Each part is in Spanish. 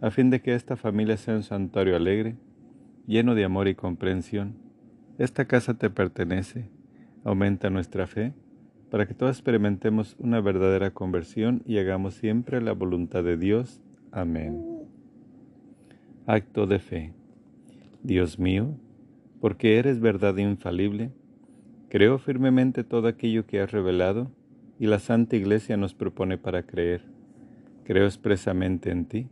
a fin de que esta familia sea un santuario alegre, lleno de amor y comprensión. Esta casa te pertenece, aumenta nuestra fe, para que todos experimentemos una verdadera conversión y hagamos siempre la voluntad de Dios. Amén. Acto de fe. Dios mío, porque eres verdad infalible, creo firmemente todo aquello que has revelado y la Santa Iglesia nos propone para creer. Creo expresamente en ti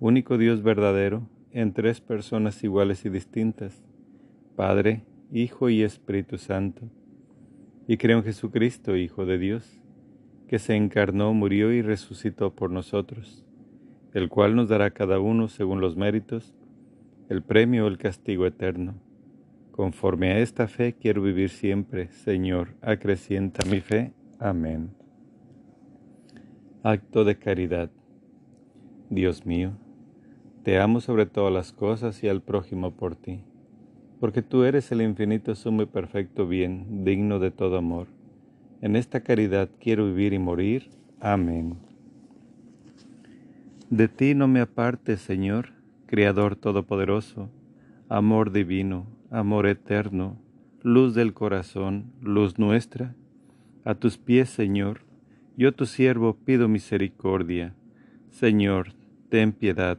único Dios verdadero, en tres personas iguales y distintas, Padre, Hijo y Espíritu Santo. Y creo en Jesucristo, Hijo de Dios, que se encarnó, murió y resucitó por nosotros, el cual nos dará cada uno, según los méritos, el premio o el castigo eterno. Conforme a esta fe quiero vivir siempre, Señor, acrecienta mi fe. Amén. Acto de caridad. Dios mío, te amo sobre todas las cosas y al prójimo por ti, porque tú eres el infinito, sumo y perfecto bien, digno de todo amor. En esta caridad quiero vivir y morir. Amén. De ti no me apartes, Señor, Creador Todopoderoso, amor divino, amor eterno, luz del corazón, luz nuestra. A tus pies, Señor, yo tu siervo pido misericordia. Señor, ten piedad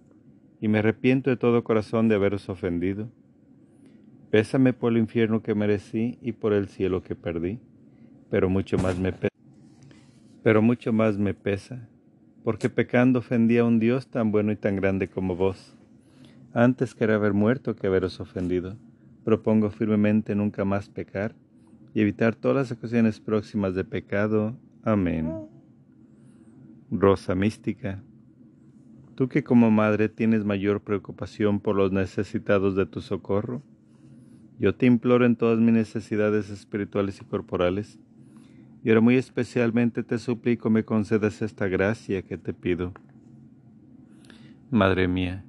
y me arrepiento de todo corazón de haberos ofendido. Pésame por el infierno que merecí y por el cielo que perdí, pero mucho más me pesa, pero mucho más me pesa, porque pecando ofendí a un Dios tan bueno y tan grande como vos. Antes quería haber muerto que haberos ofendido. Propongo firmemente nunca más pecar y evitar todas las ocasiones próximas de pecado. Amén. Rosa mística Tú que como madre tienes mayor preocupación por los necesitados de tu socorro, yo te imploro en todas mis necesidades espirituales y corporales, y ahora muy especialmente te suplico me concedas esta gracia que te pido. Madre mía,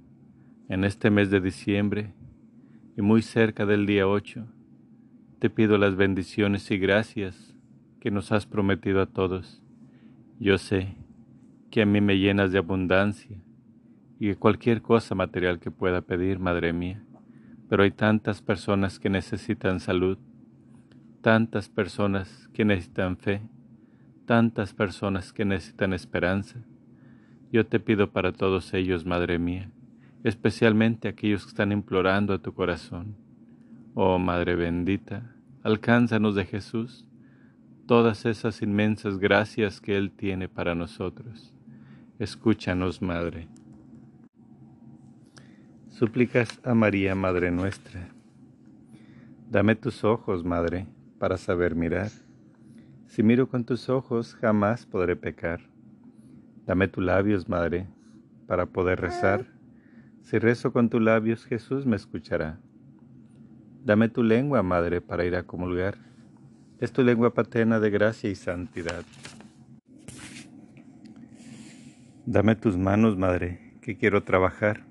en este mes de diciembre y muy cerca del día 8, te pido las bendiciones y gracias que nos has prometido a todos. Yo sé que a mí me llenas de abundancia y cualquier cosa material que pueda pedir, Madre mía. Pero hay tantas personas que necesitan salud, tantas personas que necesitan fe, tantas personas que necesitan esperanza. Yo te pido para todos ellos, Madre mía, especialmente aquellos que están implorando a tu corazón. Oh Madre bendita, alcánzanos de Jesús todas esas inmensas gracias que Él tiene para nosotros. Escúchanos, Madre. Súplicas a María, Madre nuestra. Dame tus ojos, Madre, para saber mirar. Si miro con tus ojos, jamás podré pecar. Dame tus labios, Madre, para poder rezar. Si rezo con tus labios, Jesús me escuchará. Dame tu lengua, Madre, para ir a comulgar. Es tu lengua paterna de gracia y santidad. Dame tus manos, Madre, que quiero trabajar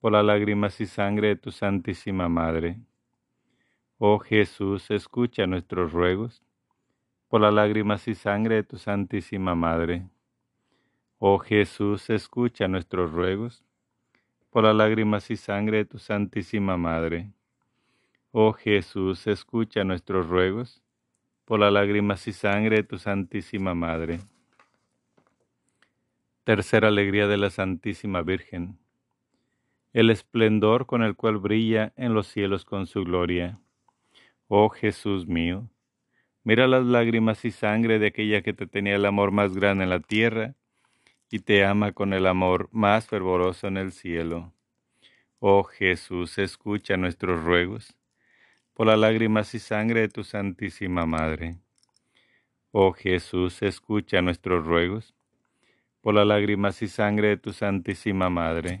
por las lágrimas y sangre de tu Santísima Madre. Oh Jesús, escucha nuestros ruegos por las lágrimas y sangre de tu Santísima Madre. Oh Jesús, escucha nuestros ruegos por las lágrimas y sangre de tu Santísima Madre. Oh Jesús, escucha nuestros ruegos por las lágrimas y sangre de tu Santísima Madre. Tercera alegría de la Santísima Virgen. El esplendor con el cual brilla en los cielos con su gloria. Oh Jesús mío, mira las lágrimas y sangre de aquella que te tenía el amor más grande en la tierra y te ama con el amor más fervoroso en el cielo. Oh Jesús, escucha nuestros ruegos por las lágrimas y sangre de tu Santísima Madre. Oh Jesús, escucha nuestros ruegos, por las lágrimas y sangre de tu Santísima Madre.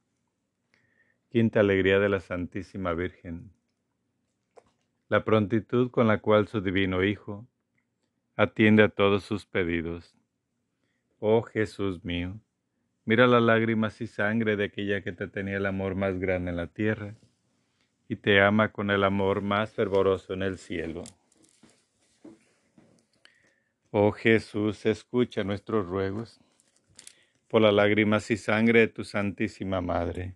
Quinta alegría de la Santísima Virgen. La prontitud con la cual su divino Hijo atiende a todos sus pedidos. Oh Jesús mío, mira las lágrimas y sangre de aquella que te tenía el amor más grande en la tierra y te ama con el amor más fervoroso en el cielo. Oh Jesús, escucha nuestros ruegos por las lágrimas y sangre de tu Santísima Madre.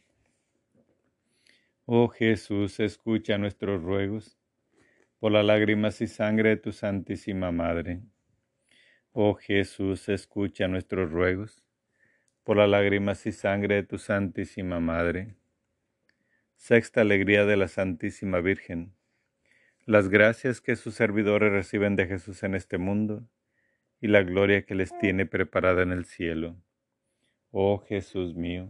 Oh Jesús, escucha nuestros ruegos por las lágrimas y sangre de tu Santísima Madre. Oh Jesús, escucha nuestros ruegos por las lágrimas y sangre de tu Santísima Madre. Sexta alegría de la Santísima Virgen. Las gracias que sus servidores reciben de Jesús en este mundo y la gloria que les tiene preparada en el cielo. Oh Jesús mío,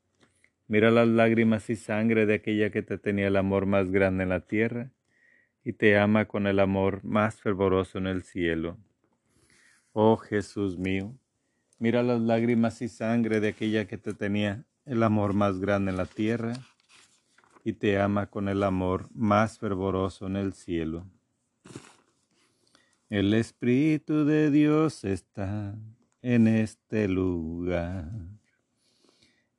mira las lágrimas y sangre de aquella que te tenía el amor más grande en la tierra y te ama con el amor más fervoroso en el cielo. Oh Jesús mío, mira las lágrimas y sangre de aquella que te tenía el amor más grande en la tierra y te ama con el amor más fervoroso en el cielo. El Espíritu de Dios está en este lugar.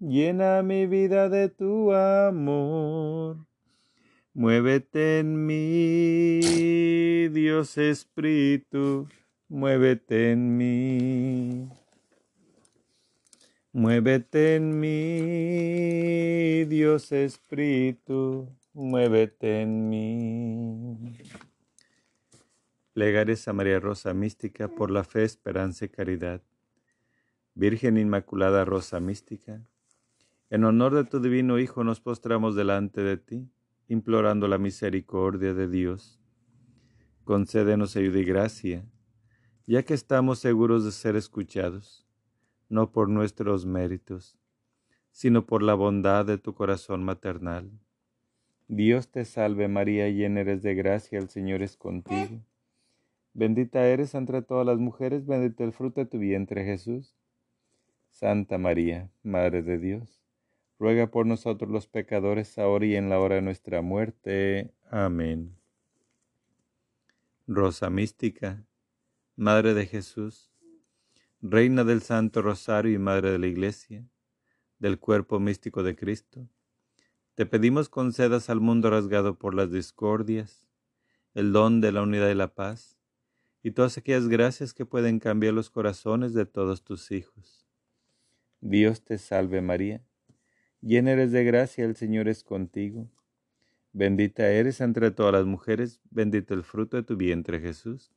Llena mi vida de tu amor. Muévete en mí, Dios Espíritu, muévete en mí. Muévete en mí, Dios Espíritu, muévete en mí. Plegares a María Rosa Mística por la fe, esperanza y caridad. Virgen Inmaculada Rosa Mística, en honor de tu divino Hijo nos postramos delante de ti implorando la misericordia de Dios. Concédenos ayuda y gracia, ya que estamos seguros de ser escuchados, no por nuestros méritos, sino por la bondad de tu corazón maternal. Dios te salve María, llena eres de gracia, el Señor es contigo. Bendita eres entre todas las mujeres, bendito el fruto de tu vientre Jesús. Santa María, Madre de Dios ruega por nosotros los pecadores, ahora y en la hora de nuestra muerte. Amén. Rosa Mística, Madre de Jesús, Reina del Santo Rosario y Madre de la Iglesia, del cuerpo místico de Cristo, te pedimos concedas al mundo rasgado por las discordias, el don de la unidad y la paz, y todas aquellas gracias que pueden cambiar los corazones de todos tus hijos. Dios te salve María Llena eres de gracia, el Señor es contigo. Bendita eres entre todas las mujeres, bendito el fruto de tu vientre Jesús.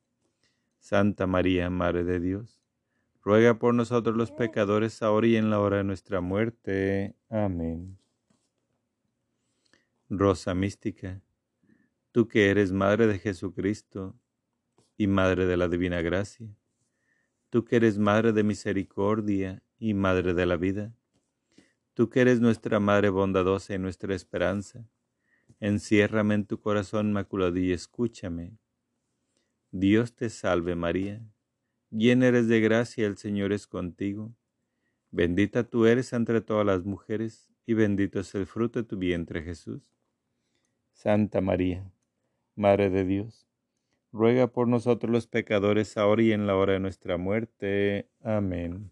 Santa María, Madre de Dios, ruega por nosotros los pecadores, ahora y en la hora de nuestra muerte. Amén. Rosa mística, tú que eres Madre de Jesucristo y Madre de la Divina Gracia, tú que eres Madre de Misericordia y Madre de la Vida, Tú que eres nuestra Madre bondadosa y nuestra esperanza, enciérrame en tu corazón inmaculado y escúchame. Dios te salve María, llena eres de gracia, el Señor es contigo. Bendita tú eres entre todas las mujeres, y bendito es el fruto de tu vientre Jesús. Santa María, Madre de Dios, ruega por nosotros los pecadores, ahora y en la hora de nuestra muerte. Amén.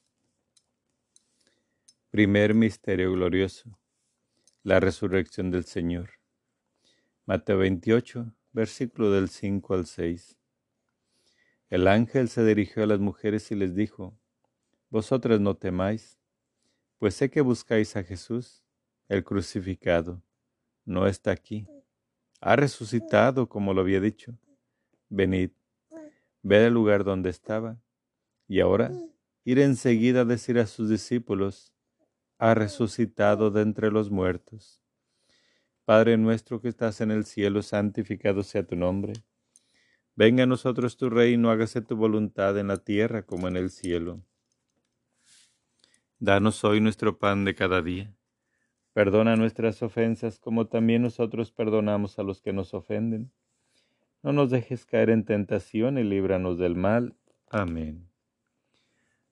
Primer Misterio Glorioso. La Resurrección del Señor. Mateo 28, versículo del 5 al 6. El ángel se dirigió a las mujeres y les dijo, Vosotras no temáis, pues sé que buscáis a Jesús, el crucificado. No está aquí. Ha resucitado, como lo había dicho. Venid, ved el lugar donde estaba. Y ahora, ir enseguida a decir a sus discípulos, ha resucitado de entre los muertos. Padre nuestro que estás en el cielo, santificado sea tu nombre. Venga a nosotros tu reino, hágase tu voluntad en la tierra como en el cielo. Danos hoy nuestro pan de cada día. Perdona nuestras ofensas como también nosotros perdonamos a los que nos ofenden. No nos dejes caer en tentación y líbranos del mal. Amén.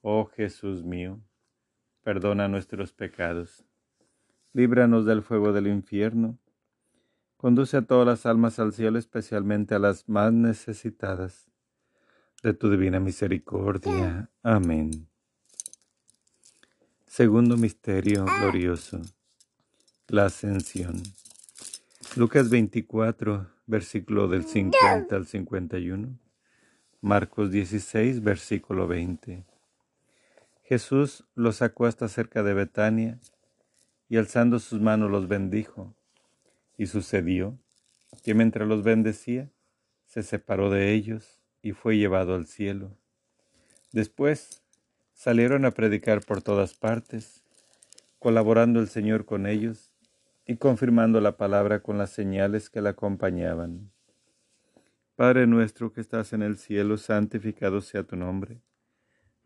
Oh Jesús mío, perdona nuestros pecados líbranos del fuego del infierno. Conduce a todas las almas al cielo, especialmente a las más necesitadas de tu divina misericordia. Amén. Segundo misterio glorioso, la ascensión. Lucas 24, versículo del 50 al 51. Marcos 16, versículo 20. Jesús los sacó hasta cerca de Betania y alzando sus manos los bendijo. Y sucedió que mientras los bendecía, se separó de ellos y fue llevado al cielo. Después salieron a predicar por todas partes, colaborando el Señor con ellos y confirmando la palabra con las señales que la acompañaban. Padre nuestro que estás en el cielo, santificado sea tu nombre.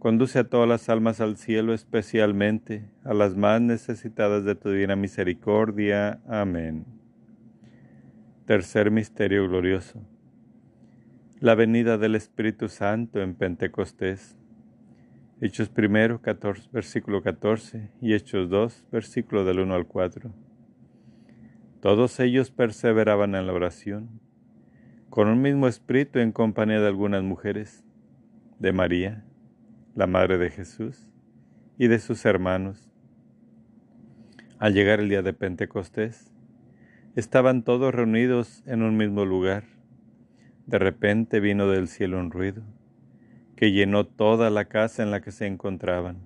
conduce a todas las almas al cielo, especialmente a las más necesitadas de tu divina misericordia. Amén. Tercer misterio glorioso. La venida del Espíritu Santo en Pentecostés. Hechos primero, 14, versículo 14 y Hechos 2, versículo del 1 al 4. Todos ellos perseveraban en la oración, con un mismo espíritu en compañía de algunas mujeres, de María, la Madre de Jesús, y de sus hermanos. Al llegar el día de Pentecostés, estaban todos reunidos en un mismo lugar. De repente vino del cielo un ruido que llenó toda la casa en la que se encontraban.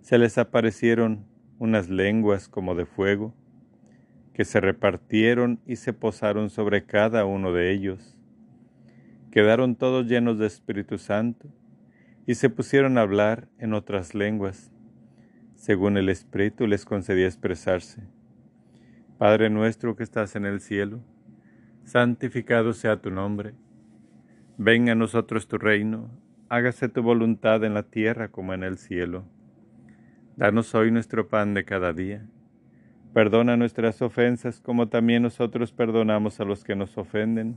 Se les aparecieron unas lenguas como de fuego que se repartieron y se posaron sobre cada uno de ellos. Quedaron todos llenos de Espíritu Santo y se pusieron a hablar en otras lenguas, según el Espíritu les concedía expresarse. Padre nuestro que estás en el cielo, santificado sea tu nombre. Venga a nosotros tu reino, hágase tu voluntad en la tierra como en el cielo. Danos hoy nuestro pan de cada día Perdona nuestras ofensas como también nosotros perdonamos a los que nos ofenden.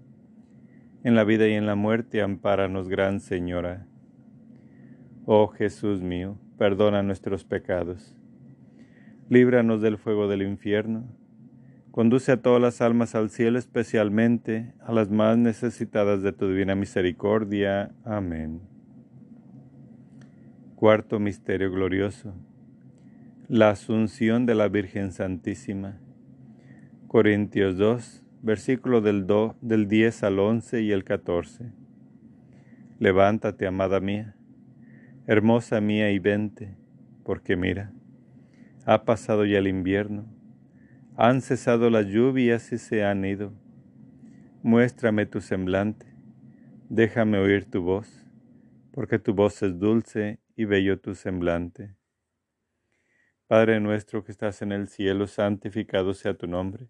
en la vida y en la muerte, ampáranos, Gran Señora. Oh Jesús mío, perdona nuestros pecados, líbranos del fuego del infierno Conduce a todas las almas al cielo, especialmente a las más necesitadas de tu divina misericordia. Amén. Cuarto Misterio Glorioso. La Asunción de la Virgen Santísima. Corintios 2, versículo del, del 10 al 11 y el 14. Levántate, amada mía, hermosa mía, y vente, porque mira, ha pasado ya el invierno han cesado las lluvias y se han ido. Muéstrame tu semblante, déjame oír tu voz, porque tu voz es dulce y bello tu semblante. Padre nuestro que estás en el cielo, santificado sea tu nombre.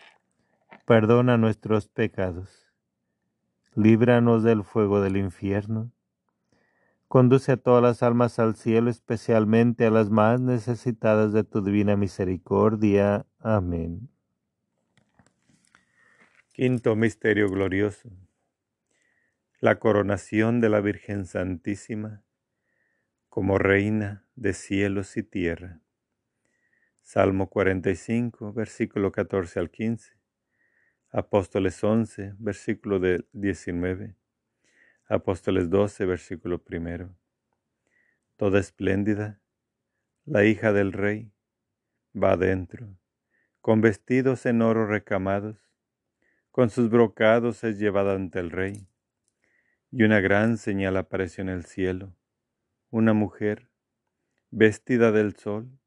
perdona nuestros pecados, líbranos del fuego del infierno, conduce a todas las almas al cielo, especialmente a las más necesitadas de tu divina misericordia. Amén. Quinto Misterio Glorioso. La coronación de la Virgen Santísima como reina de cielos y tierra. Salmo 45, versículo 14 al 15. Apóstoles 11, versículo 19. Apóstoles 12, versículo 1. Toda espléndida, la hija del rey, va adentro, con vestidos en oro recamados, con sus brocados es llevada ante el rey, y una gran señal apareció en el cielo una mujer vestida del sol,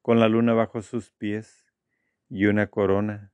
con la luna bajo sus pies y una corona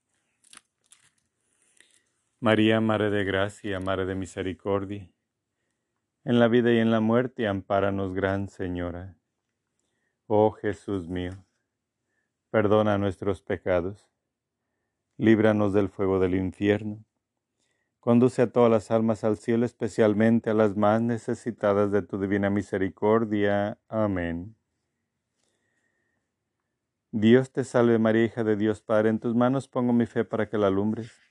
María, Madre de Gracia, Madre de Misericordia, en la vida y en la muerte, ampáranos, Gran Señora. Oh Jesús mío, perdona nuestros pecados, líbranos del fuego del infierno Conduce a todas las almas al cielo, especialmente a las más necesitadas de tu divina misericordia. Amén. Dios te salve María, hija de Dios Padre, en tus manos pongo mi fe para que la alumbres.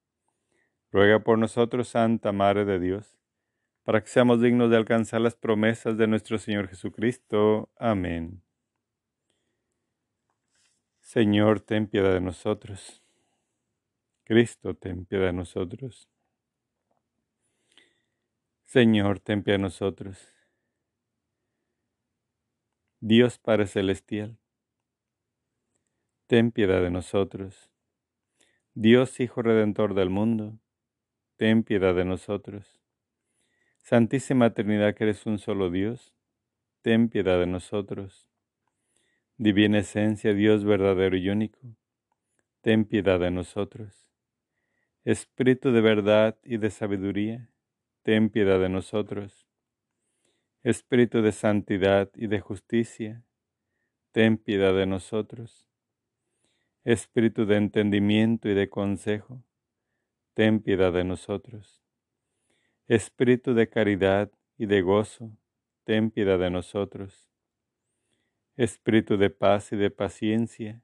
Ruega por nosotros, Santa Madre de Dios, para que seamos dignos de alcanzar las promesas de nuestro Señor Jesucristo. Amén. Señor, ten piedad de nosotros. Cristo, ten piedad de nosotros. Señor, ten piedad de nosotros. Dios Padre Celestial, ten piedad de nosotros. Dios Hijo Redentor del mundo, ten piedad de nosotros. Santísima Trinidad, que eres un solo Dios, ten piedad de nosotros. Divina Esencia, Dios verdadero y único, ten piedad de nosotros. Espíritu de verdad y de sabiduría, ten piedad de nosotros. Espíritu de santidad y de justicia, ten piedad de nosotros. Espíritu de entendimiento y de consejo, ten piedad de nosotros. Espíritu de caridad y de gozo, ten piedad de nosotros. Espíritu de paz y de paciencia,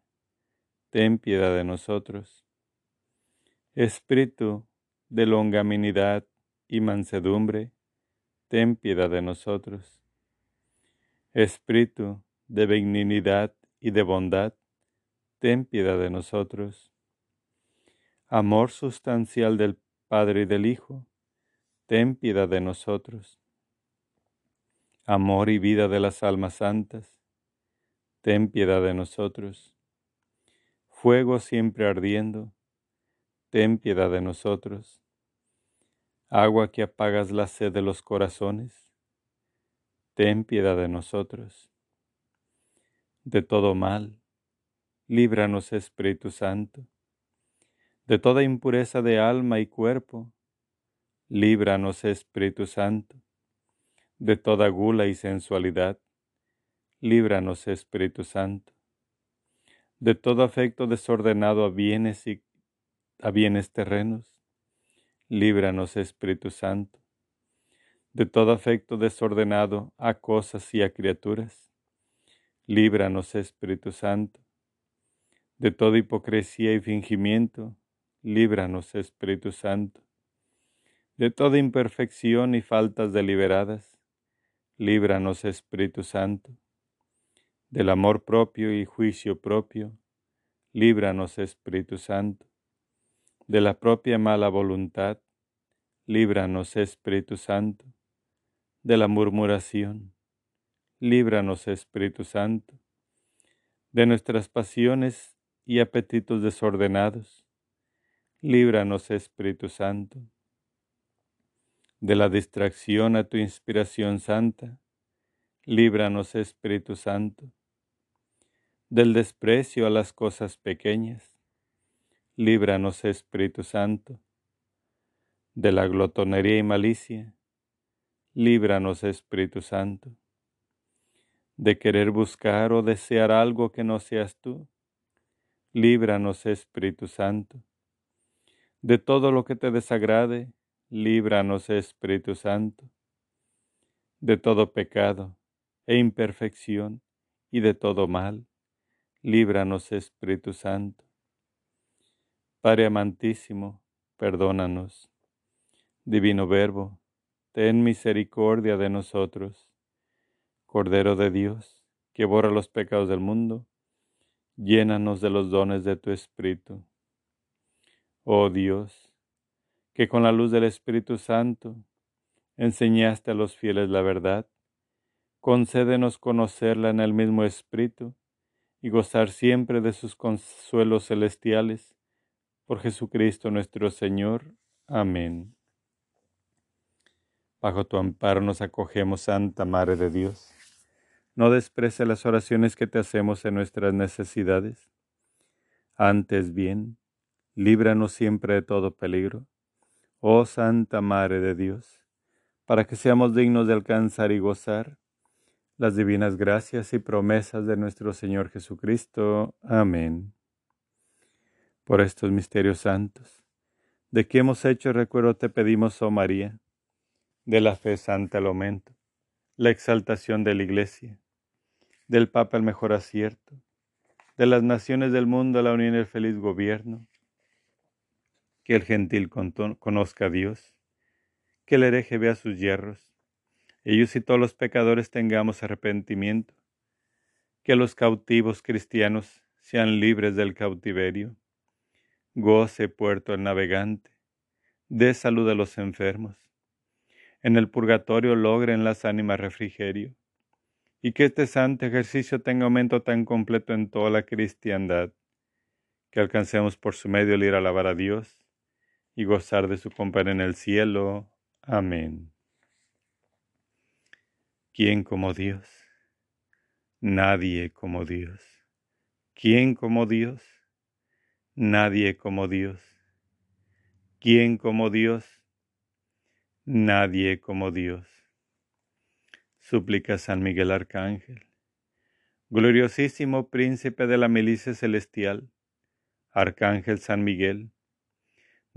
ten piedad de nosotros. Espíritu de longaminidad y mansedumbre, ten piedad de nosotros. Espíritu de benignidad y de bondad, ten piedad de nosotros. Amor sustancial del Padre y del Hijo, ten piedad de nosotros. Amor y vida de las almas santas, ten piedad de nosotros. Fuego siempre ardiendo, ten piedad de nosotros agua que apagas la sed de los corazones, ten piedad de nosotros. De todo mal, líbranos Espíritu Santo. De toda impureza de alma y cuerpo, líbranos Espíritu Santo. De toda gula y sensualidad, líbranos Espíritu Santo. De todo afecto desordenado a bienes y a bienes terrenos, líbranos Espíritu Santo, de todo afecto desordenado a cosas y a criaturas. Líbranos Espíritu Santo, de toda hipocresía y fingimiento. Líbranos Espíritu Santo, de toda imperfección y faltas deliberadas. Líbranos Espíritu Santo, del amor propio y juicio propio. Líbranos Espíritu Santo de la propia mala voluntad, líbranos Espíritu Santo, de la murmuración, líbranos Espíritu Santo, de nuestras pasiones y apetitos desordenados, líbranos Espíritu Santo, de la distracción a tu inspiración santa, líbranos Espíritu Santo, del desprecio a las cosas pequeñas, líbranos Espíritu Santo, de la glotonería y malicia, líbranos Espíritu Santo, de querer buscar o desear algo que no seas tú, líbranos Espíritu Santo, de todo lo que te desagrade, líbranos Espíritu Santo, de todo pecado e imperfección y de todo mal, líbranos Espíritu Santo Padre amantísimo, perdónanos. Divino Verbo, ten misericordia de nosotros. Cordero de Dios, que borra los pecados del mundo, llénanos de los dones de tu Espíritu. Oh Dios, que con la luz del Espíritu Santo enseñaste a los fieles la verdad, concédenos conocerla en el mismo Espíritu y gozar siempre de sus consuelos celestiales por Jesucristo nuestro Señor. Amén. Bajo tu amparo nos acogemos, Santa Madre de Dios. No desprece las oraciones que te hacemos en nuestras necesidades. Antes bien, líbranos siempre de todo peligro. Oh Santa Madre de Dios, para que seamos dignos de alcanzar y gozar las divinas gracias y promesas de nuestro Señor Jesucristo. Amén por estos misterios santos. De que hemos hecho recuerdo te pedimos, oh María, de la fe santa el aumento, la exaltación de la Iglesia, del Papa el mejor acierto, de las naciones del mundo la unión y el feliz gobierno, que el gentil conozca a Dios, que el hereje vea sus hierros, ellos y todos los pecadores tengamos arrepentimiento, que los cautivos cristianos sean libres del cautiverio, goce puerto el navegante, dé salud a los enfermos. en el purgatorio logren las ánimas refrigerio, y que este santo ejercicio tenga aumento tan completo en toda la cristiandad, que alcancemos por su medio el ir a alabar a Dios y gozar de su compañía en el cielo. Amén. ¿Quién como Dios? Nadie como Dios. ¿Quién como Dios? Nadie como Dios. ¿Quién como Dios? Nadie como Dios. Súplica San Miguel Arcángel. Gloriosísimo príncipe de la milicia celestial, Arcángel San Miguel,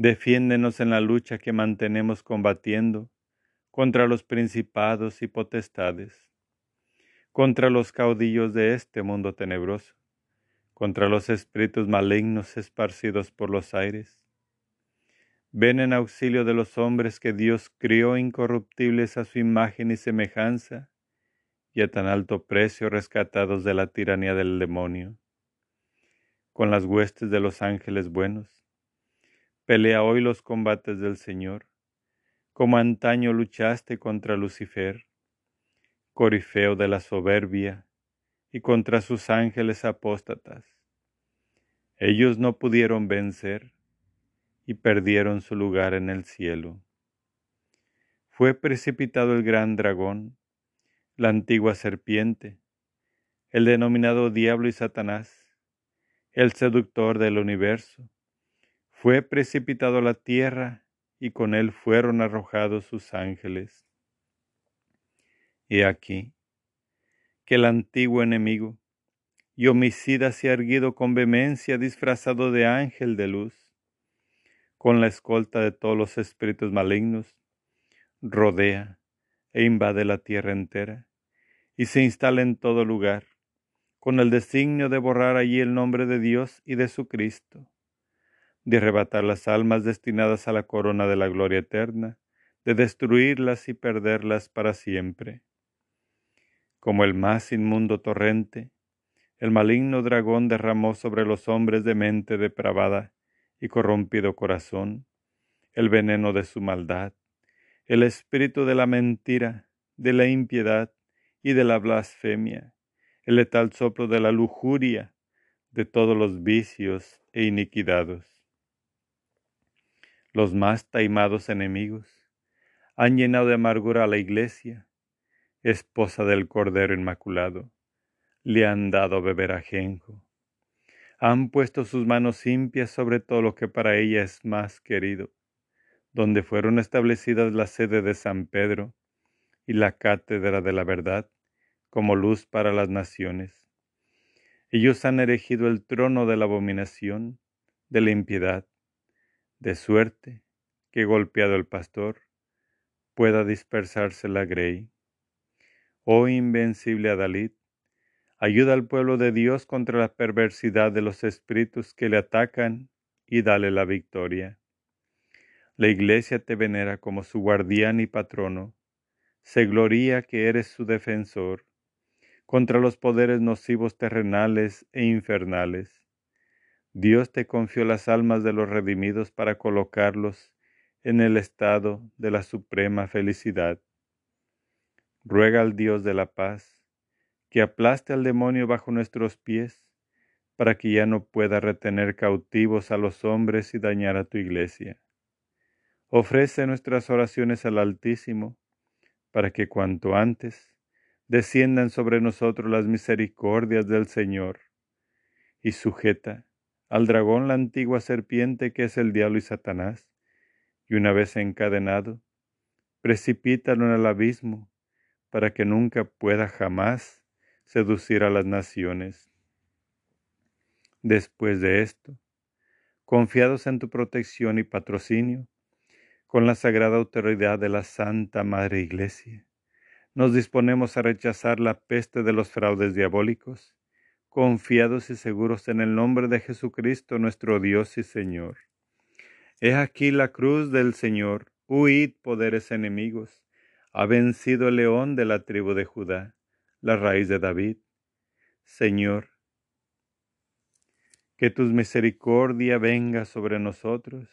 defiéndenos en la lucha que mantenemos combatiendo contra los principados y potestades, contra los caudillos de este mundo tenebroso, contra los espíritus malignos esparcidos por los aires Ven en auxilio de los hombres que Dios crió incorruptibles a su imagen y semejanza, y a tan alto precio rescatados de la tiranía del demonio. Con las huestes de los ángeles buenos, pelea hoy los combates del Señor, como antaño luchaste contra Lucifer, corifeo de la soberbia, y contra sus ángeles apóstatas. Ellos no pudieron vencer, y perdieron su lugar en el cielo. Fue precipitado el gran dragón, la antigua serpiente, el denominado diablo y Satanás, el seductor del universo. Fue precipitado a la tierra y con él fueron arrojados sus ángeles. Y aquí, que el antiguo enemigo y homicida se ha erguido con vehemencia disfrazado de ángel de luz con la escolta de todos los espíritus malignos, rodea e invade la tierra entera, y se instala en todo lugar, con el designio de borrar allí el nombre de Dios y de su Cristo, de arrebatar las almas destinadas a la corona de la gloria eterna, de destruirlas y perderlas para siempre. Como el más inmundo torrente, el maligno dragón derramó sobre los hombres de mente depravada y corrompido corazón, el veneno de su maldad, el espíritu de la mentira, de la impiedad y de la blasfemia, el letal soplo de la lujuria, de todos los vicios e iniquidades. Los más taimados enemigos han llenado de amargura a la iglesia, esposa del Cordero Inmaculado, le han dado beber ajenjo han puesto sus manos limpias sobre todo lo que para ella es más querido, donde fueron establecidas la sede de San Pedro y la cátedra de la verdad como luz para las naciones. Ellos han erigido el trono de la abominación, de la impiedad, de suerte que golpeado el pastor pueda dispersarse la grey. Oh invencible Adalid, Ayuda al pueblo de Dios contra la perversidad de los espíritus que le atacan y dale la victoria. La iglesia te venera como su guardián y patrono. Se gloria que eres su defensor contra los poderes nocivos terrenales e infernales. Dios te confió las almas de los redimidos para colocarlos en el estado de la suprema felicidad. Ruega al Dios de la paz que aplaste al demonio bajo nuestros pies, para que ya no pueda retener cautivos a los hombres y dañar a tu iglesia. Ofrece nuestras oraciones al Altísimo, para que cuanto antes desciendan sobre nosotros las misericordias del Señor, y sujeta al dragón la antigua serpiente que es el diablo y Satanás, y una vez encadenado, precipítalo en el abismo, para que nunca pueda jamás seducir a las naciones. Después de esto, confiados en tu protección y patrocinio, con la sagrada autoridad de la Santa Madre Iglesia, nos disponemos a rechazar la peste de los fraudes diabólicos, confiados y seguros en el nombre de Jesucristo nuestro Dios y Señor. He aquí la cruz del Señor, huid poderes enemigos, ha vencido el león de la tribu de Judá la raíz de David. Señor, que tu misericordia venga sobre nosotros,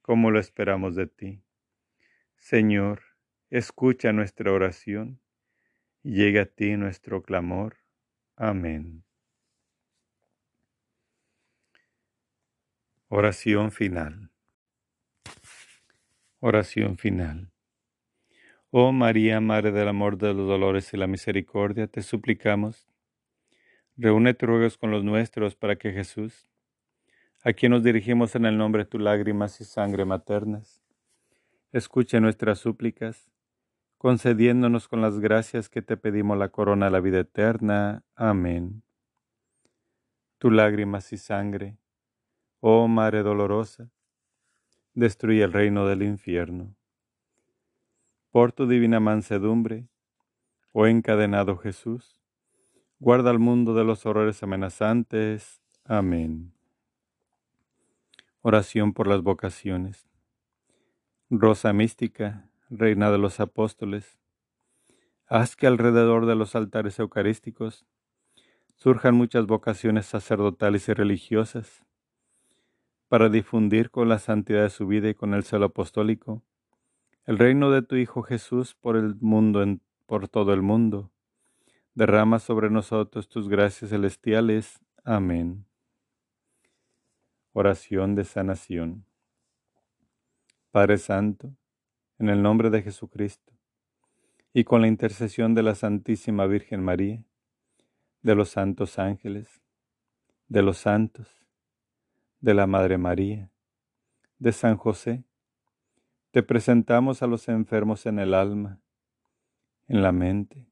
como lo esperamos de ti. Señor, escucha nuestra oración y llegue a ti nuestro clamor. Amén. Oración final. Oración final. Oh María, Madre del amor, de los dolores y la misericordia, te suplicamos, reúne tus ruegos con los nuestros para que Jesús, a quien nos dirigimos en el nombre de tus lágrimas y sangre maternas, escuche nuestras súplicas, concediéndonos con las gracias que te pedimos la corona de la vida eterna. Amén. Tu lágrimas y sangre, oh Madre dolorosa, destruye el reino del infierno. Por tu divina mansedumbre, oh encadenado Jesús, guarda al mundo de los horrores amenazantes. Amén. Oración por las vocaciones. Rosa mística, Reina de los Apóstoles, haz que alrededor de los altares eucarísticos surjan muchas vocaciones sacerdotales y religiosas para difundir con la santidad de su vida y con el celo apostólico el reino de tu Hijo Jesús por el mundo, por todo el mundo. Derrama sobre nosotros tus gracias celestiales. Amén. Oración de sanación. Padre Santo, en el nombre de Jesucristo, y con la intercesión de la Santísima Virgen María, de los santos ángeles, de los santos, de la Madre María, de San José, te presentamos a los enfermos en el alma, en la mente,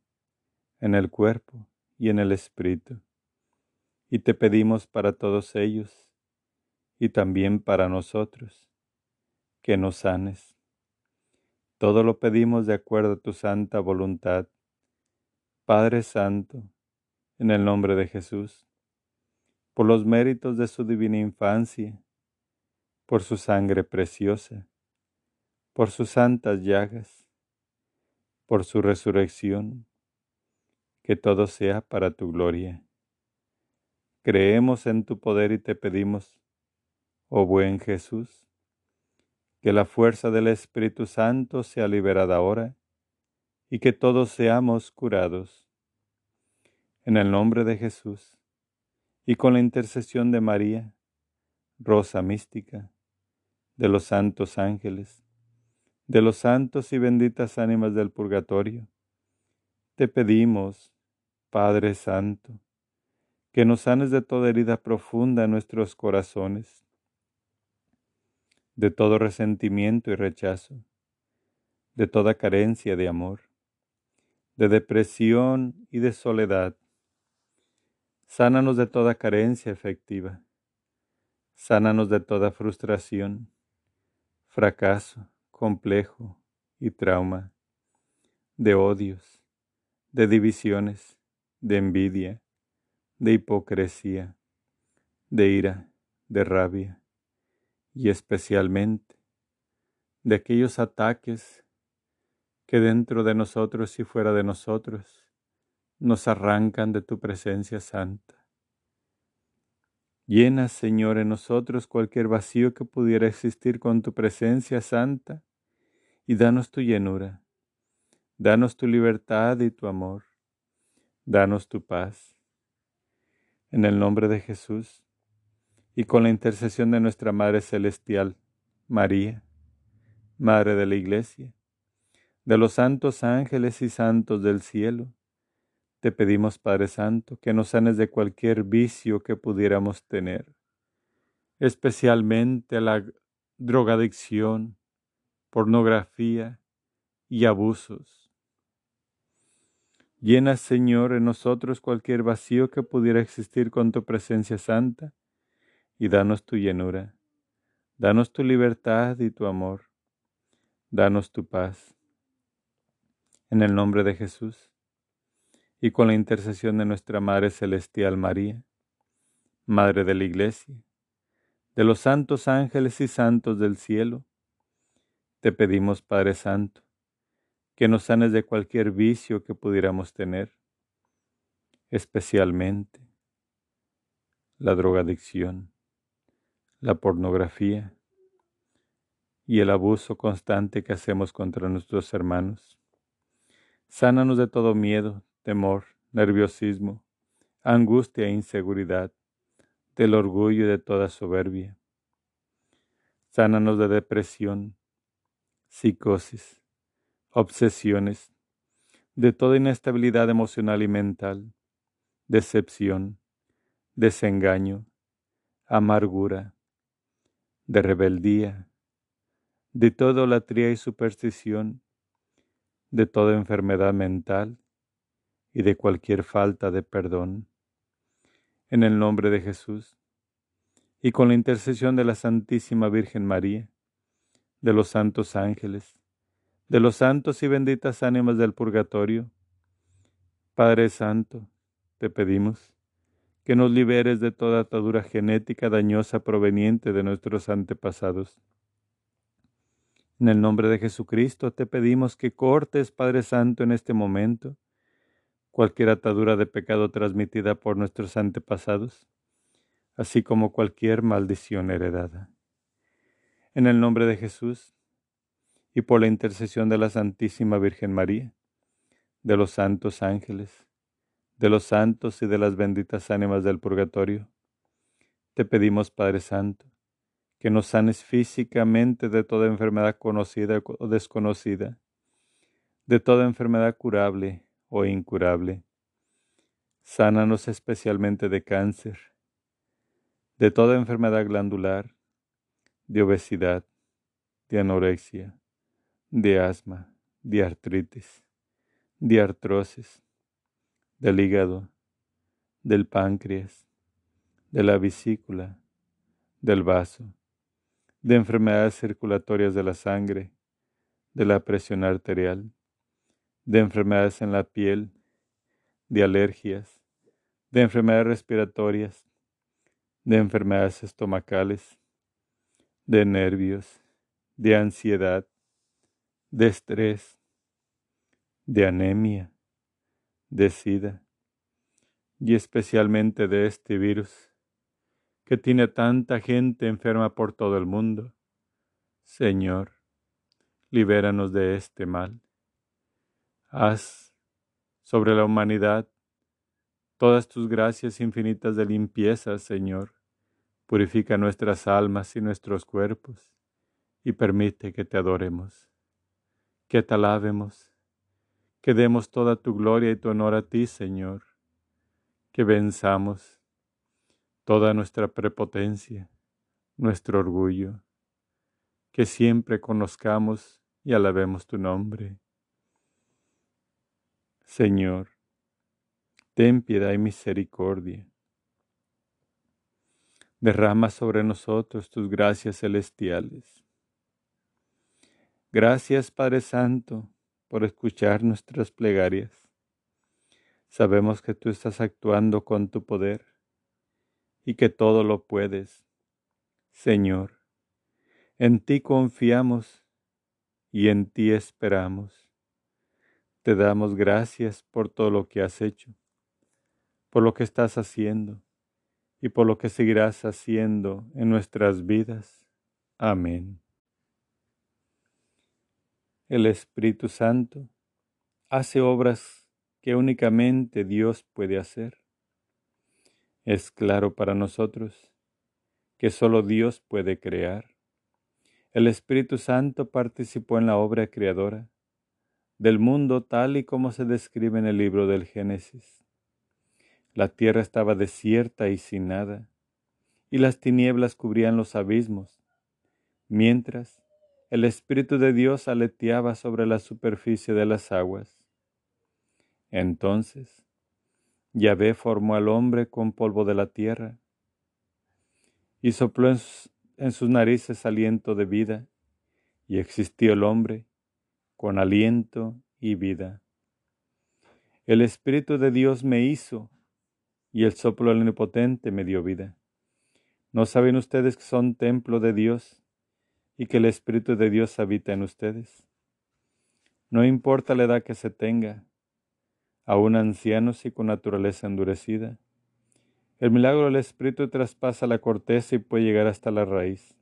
en el cuerpo y en el espíritu. Y te pedimos para todos ellos y también para nosotros, que nos sanes. Todo lo pedimos de acuerdo a tu santa voluntad. Padre Santo, en el nombre de Jesús, por los méritos de su divina infancia, por su sangre preciosa, por sus santas llagas, por su resurrección, que todo sea para tu gloria. Creemos en tu poder y te pedimos, oh buen Jesús, que la fuerza del Espíritu Santo sea liberada ahora y que todos seamos curados. En el nombre de Jesús y con la intercesión de María, Rosa mística, de los santos ángeles, de los santos y benditas ánimas del purgatorio, te pedimos, Padre Santo, que nos sanes de toda herida profunda en nuestros corazones, de todo resentimiento y rechazo, de toda carencia de amor, de depresión y de soledad. Sánanos de toda carencia efectiva. Sánanos de toda frustración, fracaso, complejo y trauma, de odios, de divisiones, de envidia, de hipocresía, de ira, de rabia y especialmente de aquellos ataques que dentro de nosotros y fuera de nosotros nos arrancan de tu presencia santa. Llena, Señor, en nosotros cualquier vacío que pudiera existir con tu presencia santa y danos tu llenura. Danos tu libertad y tu amor. Danos tu paz. En el nombre de Jesús y con la intercesión de nuestra Madre Celestial, María, Madre de la Iglesia, de los santos ángeles y santos del cielo, te pedimos, Padre Santo, que nos sanes de cualquier vicio que pudiéramos tener, especialmente la drogadicción, pornografía y abusos. Llena, Señor, en nosotros cualquier vacío que pudiera existir con tu presencia santa y danos tu llenura. Danos tu libertad y tu amor. Danos tu paz. En el nombre de Jesús y con la intercesión de nuestra Madre Celestial María, Madre de la Iglesia, de los santos ángeles y santos del cielo, te pedimos, Padre Santo, que nos sanes de cualquier vicio que pudiéramos tener, especialmente la drogadicción, la pornografía y el abuso constante que hacemos contra nuestros hermanos. Sánanos de todo miedo, temor, nerviosismo, angustia e inseguridad, del orgullo y de toda soberbia. Sánanos de depresión, psicosis, obsesiones, de toda inestabilidad emocional y mental, decepción, desengaño, amargura, de rebeldía, de toda idolatría y superstición, de toda enfermedad mental y de cualquier falta de perdón. En el nombre de Jesús y con la intercesión de la Santísima Virgen María, de los santos ángeles, de los santos y benditas ánimas del purgatorio, Padre Santo, te pedimos que nos liberes de toda atadura genética dañosa proveniente de nuestros antepasados. En el nombre de Jesucristo te pedimos que cortes, Padre Santo, en este momento cualquier atadura de pecado transmitida por nuestros antepasados, así como cualquier maldición heredada. En el nombre de Jesús y por la intercesión de la Santísima Virgen María, de los santos ángeles, de los santos y de las benditas ánimas del purgatorio, te pedimos, Padre Santo, que nos sanes físicamente de toda enfermedad conocida o desconocida, de toda enfermedad curable o incurable. Sánanos especialmente de cáncer, de toda enfermedad glandular, de obesidad, de anorexia, de asma, de artritis, de artrosis, del hígado, del páncreas, de la vesícula, del vaso, de enfermedades circulatorias de la sangre, de la presión arterial, de enfermedades en la piel, de alergias, de enfermedades respiratorias, de enfermedades estomacales, de nervios, de ansiedad, de estrés, de anemia, de SIDA y especialmente de este virus que tiene tanta gente enferma por todo el mundo. Señor, libéranos de este mal. Haz sobre la humanidad todas tus gracias infinitas de limpieza, Señor. Purifica nuestras almas y nuestros cuerpos y permite que te adoremos, que te alabemos que demos toda tu gloria y tu honor a ti, Señor, que venzamos toda nuestra prepotencia, nuestro orgullo, que siempre conozcamos y alabemos tu nombre. Señor, ten piedad y misericordia. Derrama sobre nosotros tus gracias celestiales. Gracias, Padre Santo, por escuchar nuestras plegarias. Sabemos que tú estás actuando con tu poder y que todo lo puedes. Señor, en ti confiamos y en ti esperamos. Te damos gracias por todo lo que has hecho, por lo que estás haciendo y por lo que seguirás haciendo en nuestras vidas. Amén el Espíritu Santo hace obras que únicamente Dios puede hacer. Es claro para nosotros que solo Dios puede crear. El Espíritu Santo participó en la obra creadora del mundo tal y como se describe en el libro del Génesis. La tierra estaba desierta y sin nada, y las tinieblas cubrían los abismos, mientras el Espíritu de Dios aleteaba sobre la superficie de las aguas. Entonces, Yahvé formó al hombre con polvo de la tierra y sopló en sus, narices aliento de vida, y existió el hombre con aliento y vida. El Espíritu de Dios me hizo, y el soplo del Omnipotente me dio vida. ¿No saben ustedes que son templo de Dios y que el Espíritu de Dios habita en ustedes. No importa la edad que se tenga, aún ancianos y con naturaleza endurecida. El milagro del Espíritu traspasa la corteza y puede llegar hasta la raíz.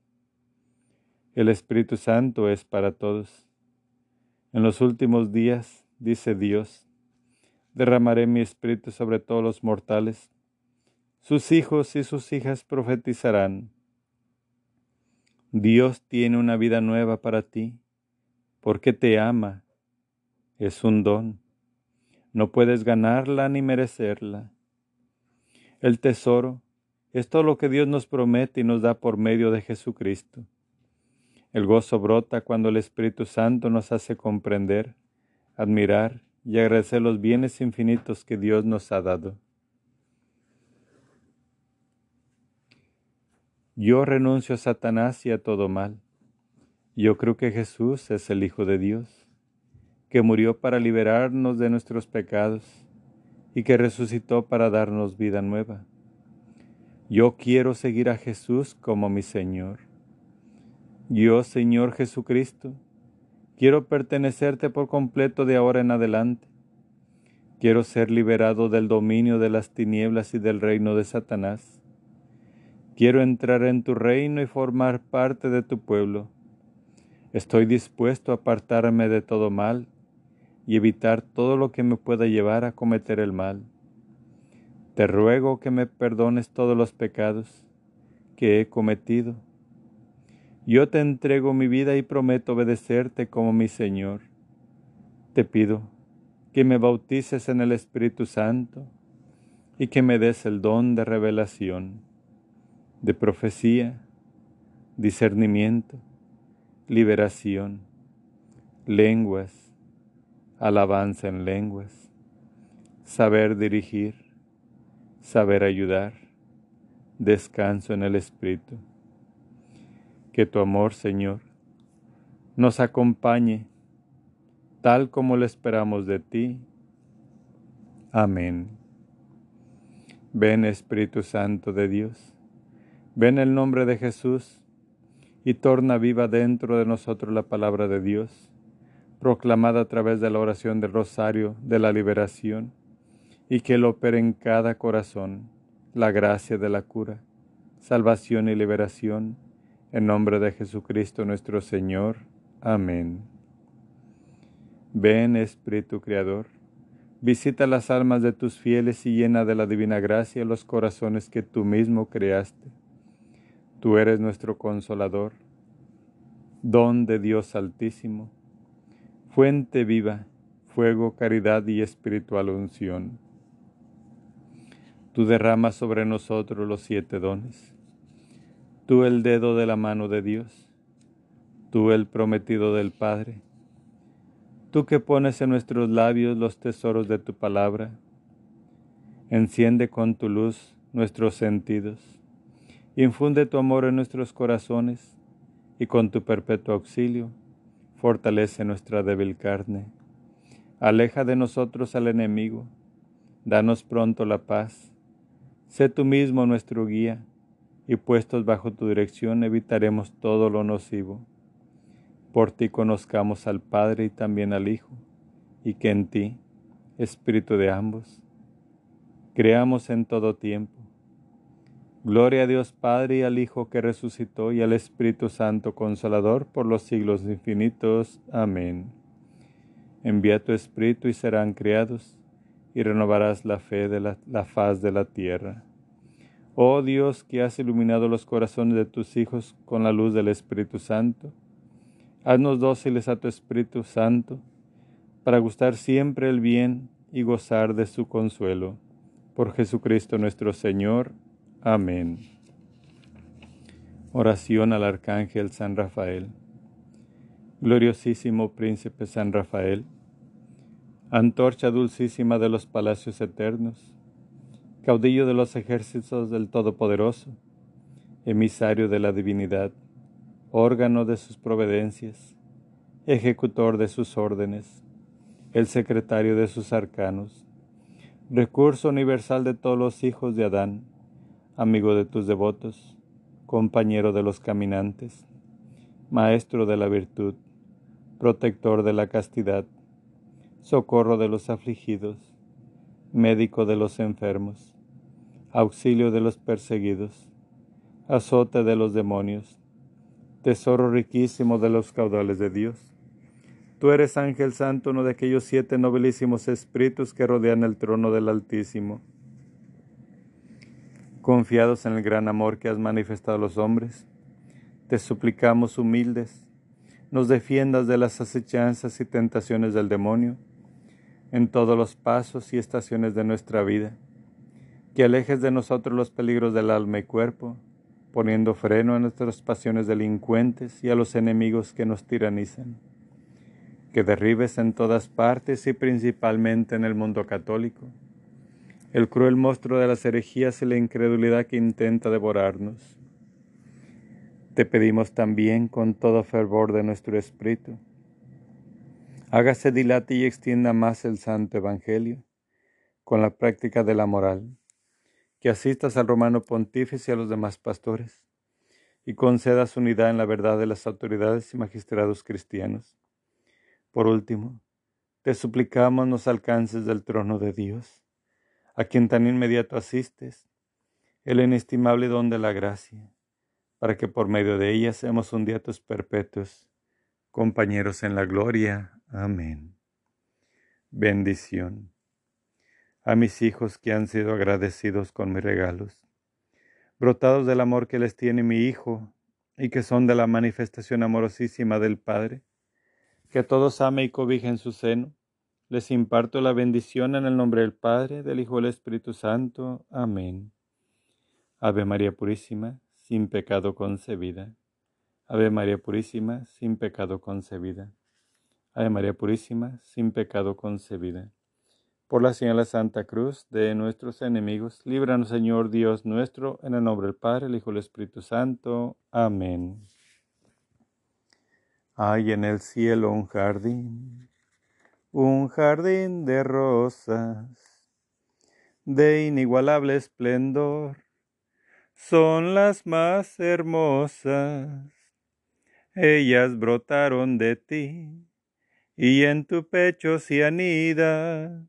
El Espíritu Santo es para todos. En los últimos días, dice Dios, derramaré mi espíritu sobre todos los mortales. Sus hijos y sus hijas profetizarán. Dios tiene una vida nueva para ti, porque te ama. Es un don. No puedes ganarla ni merecerla. El tesoro es todo lo que Dios nos promete y nos da por medio de Jesucristo. El gozo brota cuando el Espíritu Santo nos hace comprender, admirar y agradecer los bienes infinitos que Dios nos ha dado. Yo renuncio a Satanás y a todo mal. Yo creo que Jesús es el Hijo de Dios, que murió para liberarnos de nuestros pecados y que resucitó para darnos vida nueva. Yo quiero seguir a Jesús como mi Señor. Yo, Señor Jesucristo, quiero pertenecerte por completo de ahora en adelante. Quiero ser liberado del dominio de las tinieblas y del reino de Satanás. Quiero entrar en tu reino y formar parte de tu pueblo. Estoy dispuesto a apartarme de todo mal y evitar todo lo que me pueda llevar a cometer el mal. Te ruego que me perdones todos los pecados que he cometido yo te entrego mi vida y prometo obedecerte como mi Señor. Te pido que me bautices en el Espíritu Santo y que me des el don de revelación, de profecía, discernimiento, liberación, lenguas, alabanza en lenguas, saber dirigir, saber ayudar, descanso en el Espíritu que tu amor, Señor, nos acompañe tal como lo esperamos de ti. Amén. Ven Espíritu Santo de Dios, ven el nombre de Jesús y torna viva dentro de nosotros la palabra de Dios, proclamada a través de la oración del rosario de la liberación, y que lo opere en cada corazón la gracia de la cura, salvación y liberación en nombre de Jesucristo nuestro Señor. Amén. Ven Espíritu Creador, visita las almas de tus fieles y llena de la divina gracia los corazones que tú mismo creaste. Tú eres nuestro consolador, don de Dios Altísimo, fuente viva, fuego, caridad y espiritual unción. Tú derramas sobre nosotros los siete dones tú el dedo de la mano de Dios, tú el prometido del Padre, tú que pones en nuestros labios los tesoros de tu palabra, enciende con tu luz nuestros sentidos, infunde tu amor en nuestros corazones y con tu perpetuo auxilio fortalece nuestra débil carne. Aleja de nosotros al enemigo, danos pronto la paz, sé tú mismo nuestro guía y puestos bajo tu dirección evitaremos todo lo nocivo. Por ti conozcamos al Padre y también al Hijo, y que en ti, Espíritu de ambos, creamos en todo tiempo. Gloria a Dios Padre y al Hijo que resucitó y al Espíritu Santo Consolador por los siglos infinitos. Amén. Envía tu Espíritu y serán criados, y renovarás la fe de la, la faz de la tierra. Oh Dios que has iluminado los corazones de tus hijos con la luz del Espíritu Santo, haznos dóciles a tu Espíritu Santo para gustar siempre el bien y gozar de su consuelo. Por Jesucristo nuestro Señor. Amén. Oración al Arcángel San Rafael. Gloriosísimo Príncipe San Rafael, antorcha dulcísima de los palacios eternos, caudillo de los ejércitos del Todopoderoso, emisario de la divinidad, órgano de sus providencias, ejecutor de sus órdenes, el secretario de sus arcanos, recurso universal de todos los hijos de Adán, amigo de tus devotos, compañero de los caminantes, maestro de la virtud, protector de la castidad, socorro de los afligidos, médico de los enfermos, auxilio de los perseguidos, azote de los demonios, tesoro riquísimo de los caudales de Dios. Tú eres ángel santo, uno de aquellos siete nobilísimos espíritus que rodean el trono del Altísimo. Confiados en el gran amor que has manifestado a los hombres, te suplicamos humildes, nos defiendas de las acechanzas y tentaciones del demonio en todos los pasos y estaciones de nuestra vida, que alejes de nosotros los peligros del alma y cuerpo, poniendo freno a nuestras pasiones delincuentes y a los enemigos que nos tiranizan. Que derribes en todas partes y principalmente en el mundo católico, el cruel monstruo de las herejías y la incredulidad que intenta devorarnos. Te pedimos también con todo fervor de nuestro espíritu, hágase dilate y extienda más el santo evangelio con la práctica de la moral, que asistas al romano pontífice y a los demás pastores, y concedas unidad en la verdad de las autoridades y magistrados cristianos por último, te suplicamos nos alcances del trono de Dios, a quien tan inmediato asistes, el inestimable don de la gracia, para que por medio de ella seamos un día tus perpetuos, compañeros en la gloria. Amén. Bendición. A mis hijos que han sido agradecidos con mis regalos, brotados del amor que les tiene mi Hijo y que son de la manifestación amorosísima del Padre, que todos ame y cobije en su seno. Les imparto la bendición en el nombre del Padre, del Hijo y del Espíritu Santo. Amén. Ave María Purísima, sin pecado concebida. Ave María Purísima, sin pecado concebida. Ave María Purísima, sin pecado concebida. Por la señal de Santa Cruz de nuestros enemigos, líbranos Señor Dios nuestro, en el nombre del Padre, el Hijo y el Espíritu Santo. Amén. Hay en el cielo un jardín, un jardín de rosas, de inigualable esplendor, son las más hermosas. Ellas brotaron de ti, y en tu pecho se anida,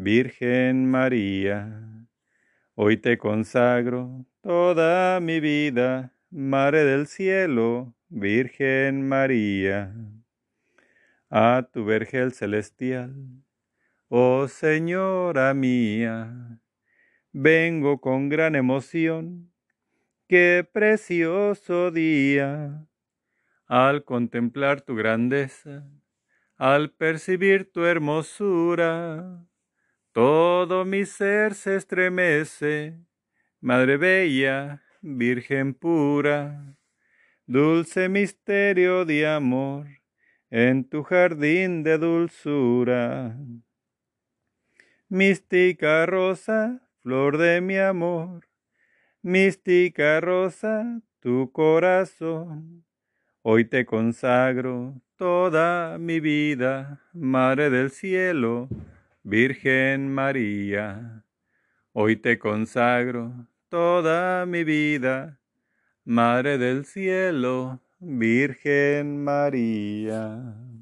Virgen María. Hoy te consagro toda mi vida, Madre del cielo, Virgen María, a tu vergel celestial, oh Señora mía, vengo con gran emoción, qué precioso día, al contemplar tu grandeza, al percibir tu hermosura, todo mi ser se estremece, Madre Bella, Virgen pura dulce misterio de amor, en tu jardín de dulzura. Mística rosa, flor de mi amor, mística rosa, tu corazón. Hoy te consagro toda mi vida, Madre del Cielo, Virgen María. Hoy te consagro toda mi vida, Madre del Cielo, Virgen María.